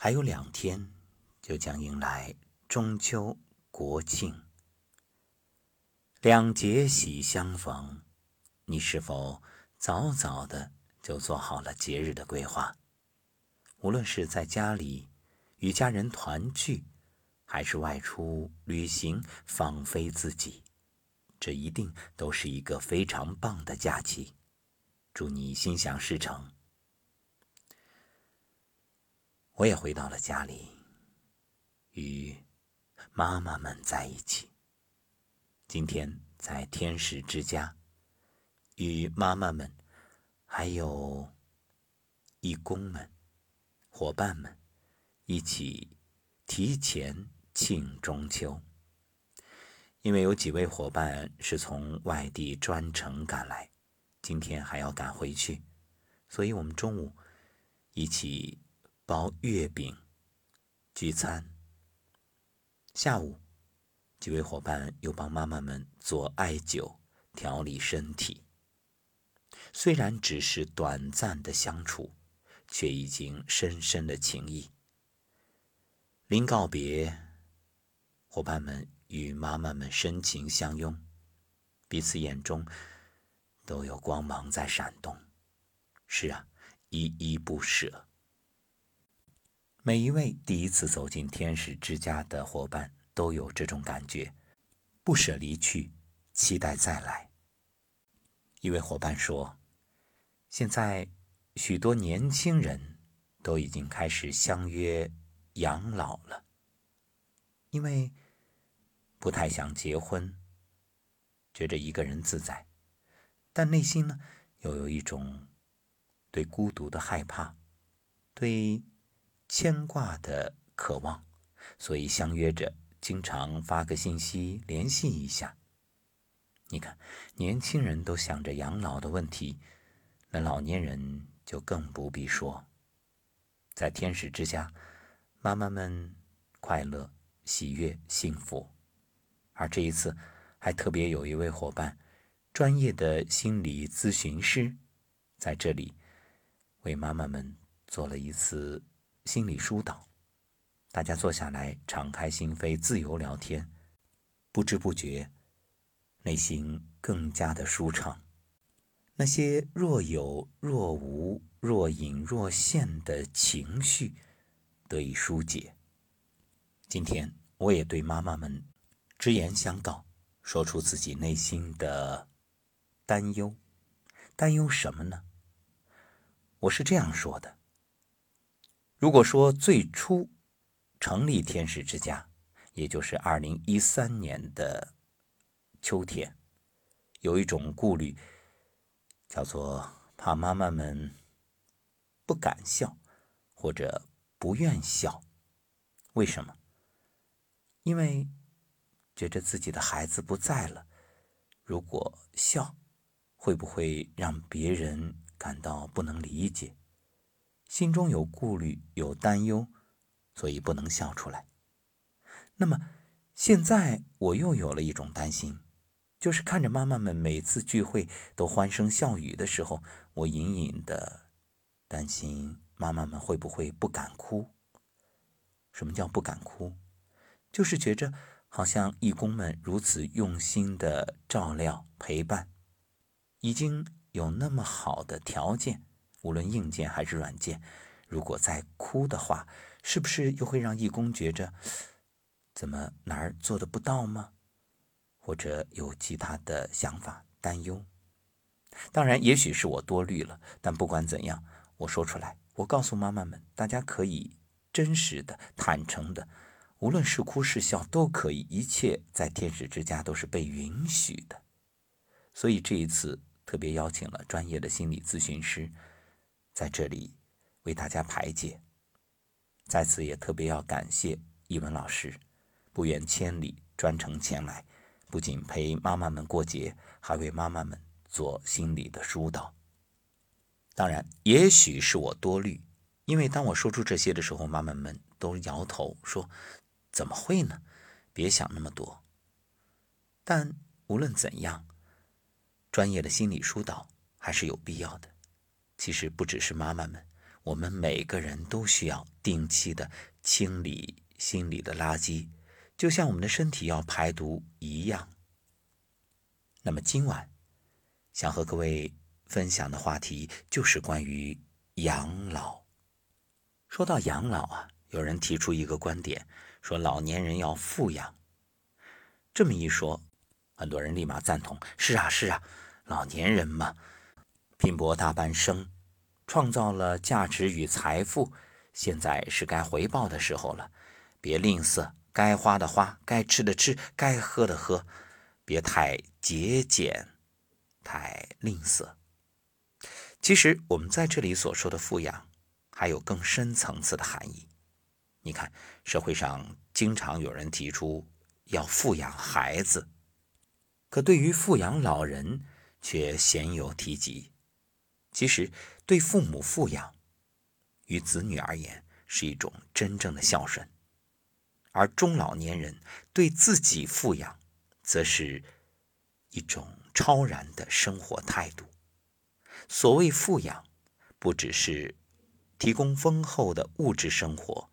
还有两天就将迎来中秋、国庆，两节喜相逢，你是否早早的就做好了节日的规划？无论是在家里与家人团聚，还是外出旅行放飞自己，这一定都是一个非常棒的假期。祝你心想事成。我也回到了家里，与妈妈们在一起。今天在天使之家，与妈妈们，还有义工们、伙伴们一起提前庆中秋。因为有几位伙伴是从外地专程赶来，今天还要赶回去，所以我们中午一起。包月饼，聚餐。下午，几位伙伴又帮妈妈们做艾灸，调理身体。虽然只是短暂的相处，却已经深深的情谊。临告别，伙伴们与妈妈们深情相拥，彼此眼中都有光芒在闪动。是啊，依依不舍。每一位第一次走进天使之家的伙伴都有这种感觉，不舍离去，期待再来。一位伙伴说：“现在许多年轻人都已经开始相约养老了，因为不太想结婚，觉着一个人自在，但内心呢又有一种对孤独的害怕，对。”牵挂的渴望，所以相约着经常发个信息联系一下。你看，年轻人都想着养老的问题，那老年人就更不必说。在天使之家，妈妈们快乐、喜悦、幸福。而这一次，还特别有一位伙伴，专业的心理咨询师，在这里为妈妈们做了一次。心理疏导，大家坐下来，敞开心扉，自由聊天，不知不觉，内心更加的舒畅。那些若有若无、若隐若现的情绪得以疏解。今天，我也对妈妈们直言相告，说出自己内心的担忧。担忧什么呢？我是这样说的。如果说最初成立天使之家，也就是二零一三年的秋天，有一种顾虑，叫做怕妈妈们不敢笑或者不愿笑。为什么？因为觉得自己的孩子不在了，如果笑，会不会让别人感到不能理解？心中有顾虑，有担忧，所以不能笑出来。那么，现在我又有了一种担心，就是看着妈妈们每次聚会都欢声笑语的时候，我隐隐的担心妈妈们会不会不敢哭。什么叫不敢哭？就是觉着好像义工们如此用心的照料陪伴，已经有那么好的条件。无论硬件还是软件，如果再哭的话，是不是又会让义工觉着怎么哪儿做的不到吗？或者有其他的想法、担忧？当然，也许是我多虑了。但不管怎样，我说出来，我告诉妈妈们，大家可以真实的、坦诚的，无论是哭是笑都可以，一切在天使之家都是被允许的。所以这一次特别邀请了专业的心理咨询师。在这里为大家排解。在此也特别要感谢译文老师，不远千里专程前来，不仅陪妈妈们过节，还为妈妈们做心理的疏导。当然，也许是我多虑，因为当我说出这些的时候，妈妈们都摇头说：“怎么会呢？别想那么多。”但无论怎样，专业的心理疏导还是有必要的。其实不只是妈妈们，我们每个人都需要定期的清理心里的垃圾，就像我们的身体要排毒一样。那么今晚想和各位分享的话题就是关于养老。说到养老啊，有人提出一个观点，说老年人要富养。这么一说，很多人立马赞同：是啊，是啊，老年人嘛，拼搏大半生。创造了价值与财富，现在是该回报的时候了。别吝啬，该花的花，该吃的吃，该喝的喝，别太节俭，太吝啬。其实我们在这里所说的富养，还有更深层次的含义。你看，社会上经常有人提出要富养孩子，可对于富养老人却鲜有提及。其实，对父母富养，于子女而言是一种真正的孝顺；而中老年人对自己富养，则是一种超然的生活态度。所谓富养，不只是提供丰厚的物质生活，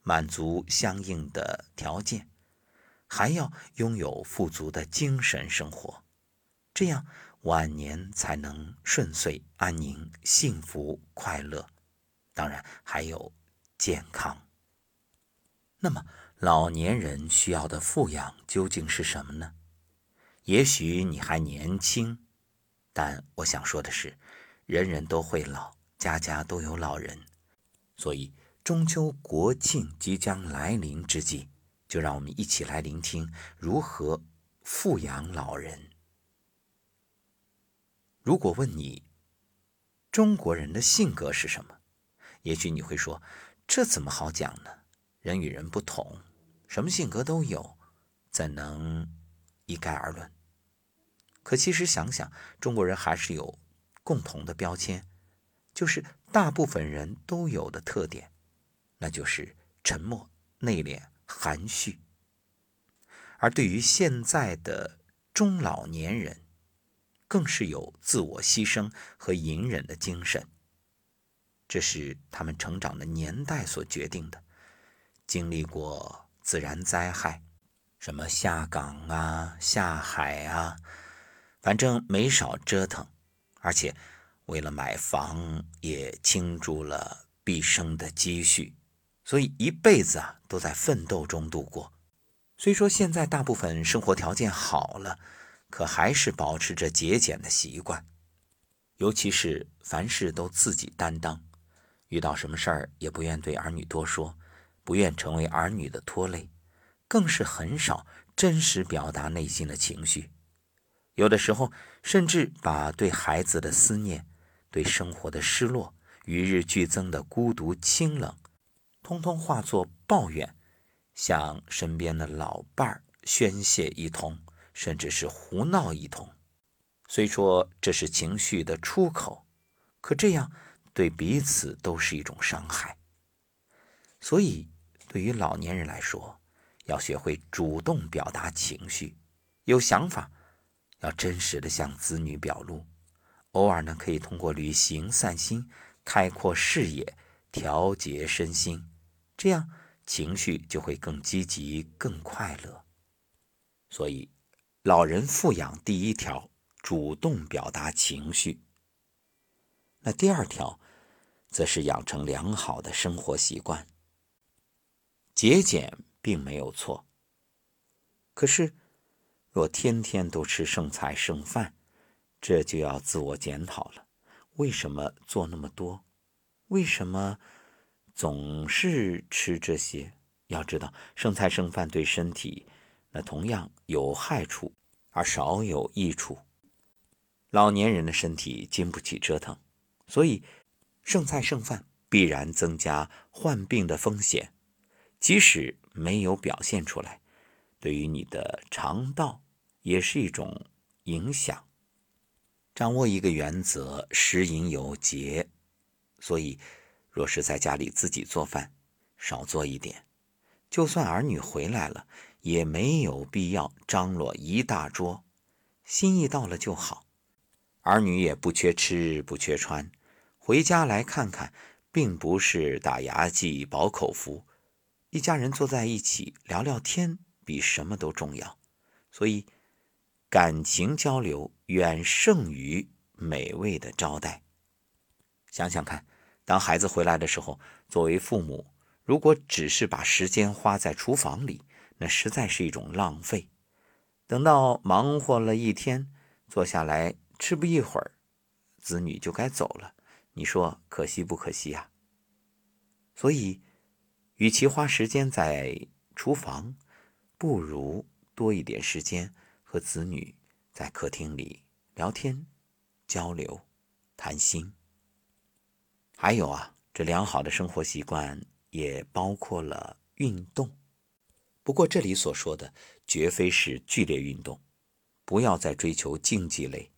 满足相应的条件，还要拥有富足的精神生活，这样。晚年才能顺遂、安宁、幸福、快乐，当然还有健康。那么，老年人需要的富养究竟是什么呢？也许你还年轻，但我想说的是，人人都会老，家家都有老人。所以，中秋国庆即将来临之际，就让我们一起来聆听如何富养老人。如果问你，中国人的性格是什么？也许你会说，这怎么好讲呢？人与人不同，什么性格都有，怎能一概而论？可其实想想，中国人还是有共同的标签，就是大部分人都有的特点，那就是沉默、内敛、含蓄。而对于现在的中老年人，更是有自我牺牲和隐忍的精神，这是他们成长的年代所决定的。经历过自然灾害，什么下岗啊、下海啊，反正没少折腾，而且为了买房也倾注了毕生的积蓄，所以一辈子啊都在奋斗中度过。虽说现在大部分生活条件好了。可还是保持着节俭的习惯，尤其是凡事都自己担当，遇到什么事儿也不愿对儿女多说，不愿成为儿女的拖累，更是很少真实表达内心的情绪。有的时候，甚至把对孩子的思念、对生活的失落、与日俱增的孤独清冷，通通化作抱怨，向身边的老伴儿宣泄一通。甚至是胡闹一通，虽说这是情绪的出口，可这样对彼此都是一种伤害。所以，对于老年人来说，要学会主动表达情绪，有想法要真实的向子女表露。偶尔呢，可以通过旅行散心，开阔视野，调节身心，这样情绪就会更积极、更快乐。所以。老人富养第一条，主动表达情绪。那第二条，则是养成良好的生活习惯。节俭并没有错，可是若天天都吃剩菜剩饭，这就要自我检讨了。为什么做那么多？为什么总是吃这些？要知道，剩菜剩饭对身体。那同样有害处，而少有益处。老年人的身体经不起折腾，所以剩菜剩饭必然增加患病的风险。即使没有表现出来，对于你的肠道也是一种影响。掌握一个原则，食饮有节。所以，若是在家里自己做饭，少做一点。就算儿女回来了。也没有必要张罗一大桌，心意到了就好。儿女也不缺吃不缺穿，回家来看看，并不是打牙祭、饱口福，一家人坐在一起聊聊天，比什么都重要。所以，感情交流远胜于美味的招待。想想看，当孩子回来的时候，作为父母，如果只是把时间花在厨房里，那实在是一种浪费。等到忙活了一天，坐下来吃不一会儿，子女就该走了。你说可惜不可惜呀？所以，与其花时间在厨房，不如多一点时间和子女在客厅里聊天、交流、谈心。还有啊，这良好的生活习惯也包括了运动。不过这里所说的绝非是剧烈运动，不要再追求竞技类，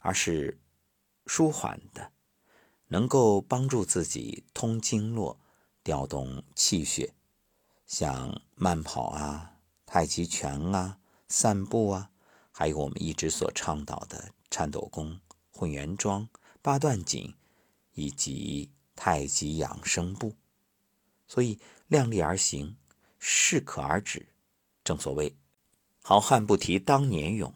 而是舒缓的，能够帮助自己通经络、调动气血，像慢跑啊、太极拳啊、散步啊，还有我们一直所倡导的颤抖功、混元桩、八段锦以及。太极养生步，所以量力而行，适可而止。正所谓“好汉不提当年勇”，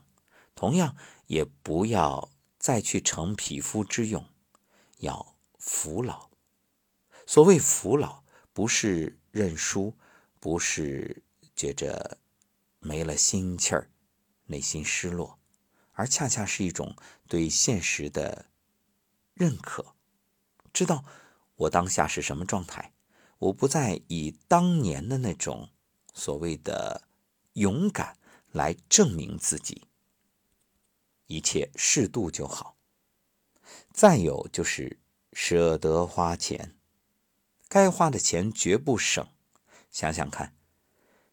同样也不要再去逞匹夫之勇，要服老。所谓服老，不是认输，不是觉着没了心气儿，内心失落，而恰恰是一种对现实的认可，知道。我当下是什么状态？我不再以当年的那种所谓的勇敢来证明自己，一切适度就好。再有就是舍得花钱，该花的钱绝不省。想想看，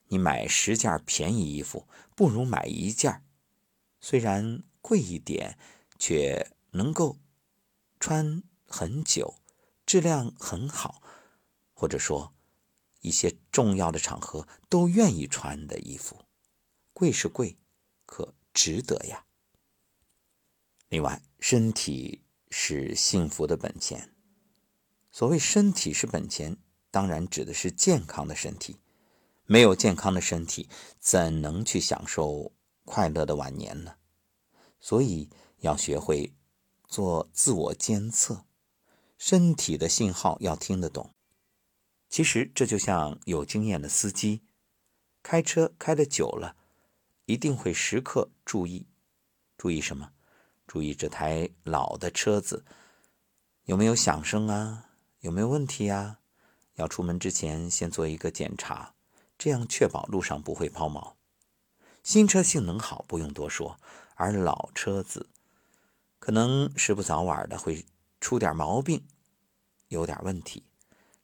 你买十件便宜衣服，不如买一件，虽然贵一点，却能够穿很久。质量很好，或者说一些重要的场合都愿意穿的衣服，贵是贵，可值得呀。另外，身体是幸福的本钱。所谓身体是本钱，当然指的是健康的身体。没有健康的身体，怎能去享受快乐的晚年呢？所以要学会做自我监测。身体的信号要听得懂，其实这就像有经验的司机，开车开的久了，一定会时刻注意，注意什么？注意这台老的车子有没有响声啊？有没有问题呀？要出门之前先做一个检查，这样确保路上不会抛锚。新车性能好不用多说，而老车子可能时不早晚的会。出点毛病，有点问题，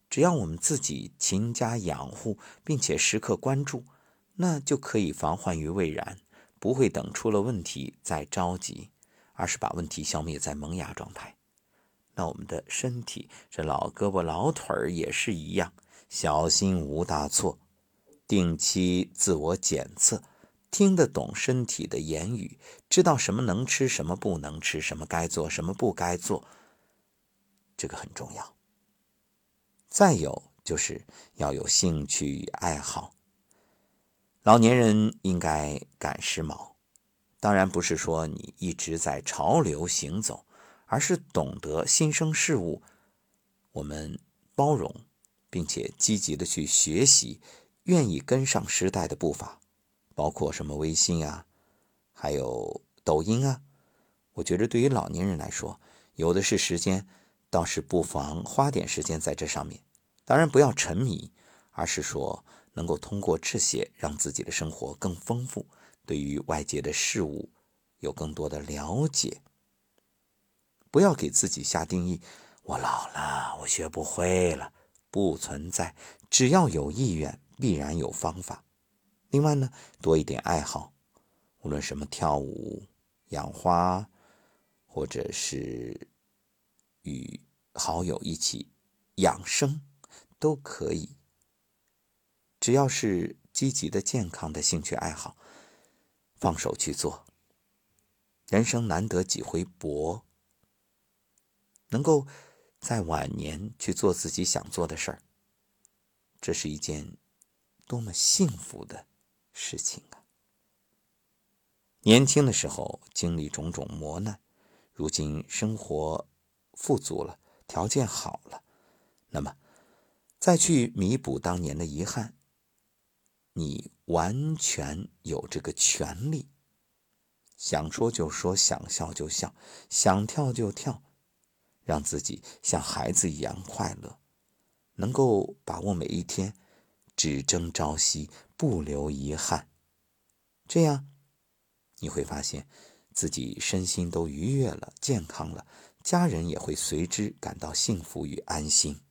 只要我们自己勤加养护，并且时刻关注，那就可以防患于未然，不会等出了问题再着急，而是把问题消灭在萌芽状态。那我们的身体，这老胳膊老腿儿也是一样，小心无大错，定期自我检测。听得懂身体的言语，知道什么能吃，什么不能吃，什么该做，什么不该做。这个很重要。再有就是要有兴趣与爱好。老年人应该赶时髦，当然不是说你一直在潮流行走，而是懂得新生事物，我们包容，并且积极的去学习，愿意跟上时代的步伐，包括什么微信啊，还有抖音啊。我觉得对于老年人来说，有的是时间。倒是不妨花点时间在这上面，当然不要沉迷，而是说能够通过这些让自己的生活更丰富，对于外界的事物有更多的了解。不要给自己下定义，我老了，我学不会了，不存在，只要有意愿，必然有方法。另外呢，多一点爱好，无论什么跳舞、养花，或者是。好友一起养生都可以，只要是积极的、健康的兴趣爱好，放手去做。人生难得几回搏，能够在晚年去做自己想做的事儿，这是一件多么幸福的事情啊！年轻的时候经历种种磨难，如今生活富足了，条件好了，那么再去弥补当年的遗憾，你完全有这个权利。想说就说，想笑就笑，想跳就跳，让自己像孩子一样快乐，能够把握每一天，只争朝夕，不留遗憾。这样，你会发现自己身心都愉悦了，健康了，家人也会随之感到幸福与安心。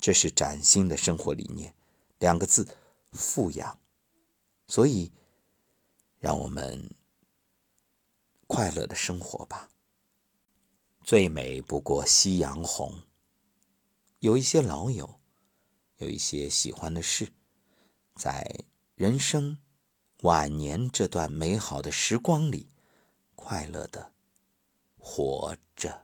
这是崭新的生活理念，两个字：富养。所以，让我们。快乐的生活吧。最美不过夕阳红。有一些老友，有一些喜欢的事，在人生晚年这段美好的时光里，快乐的活着。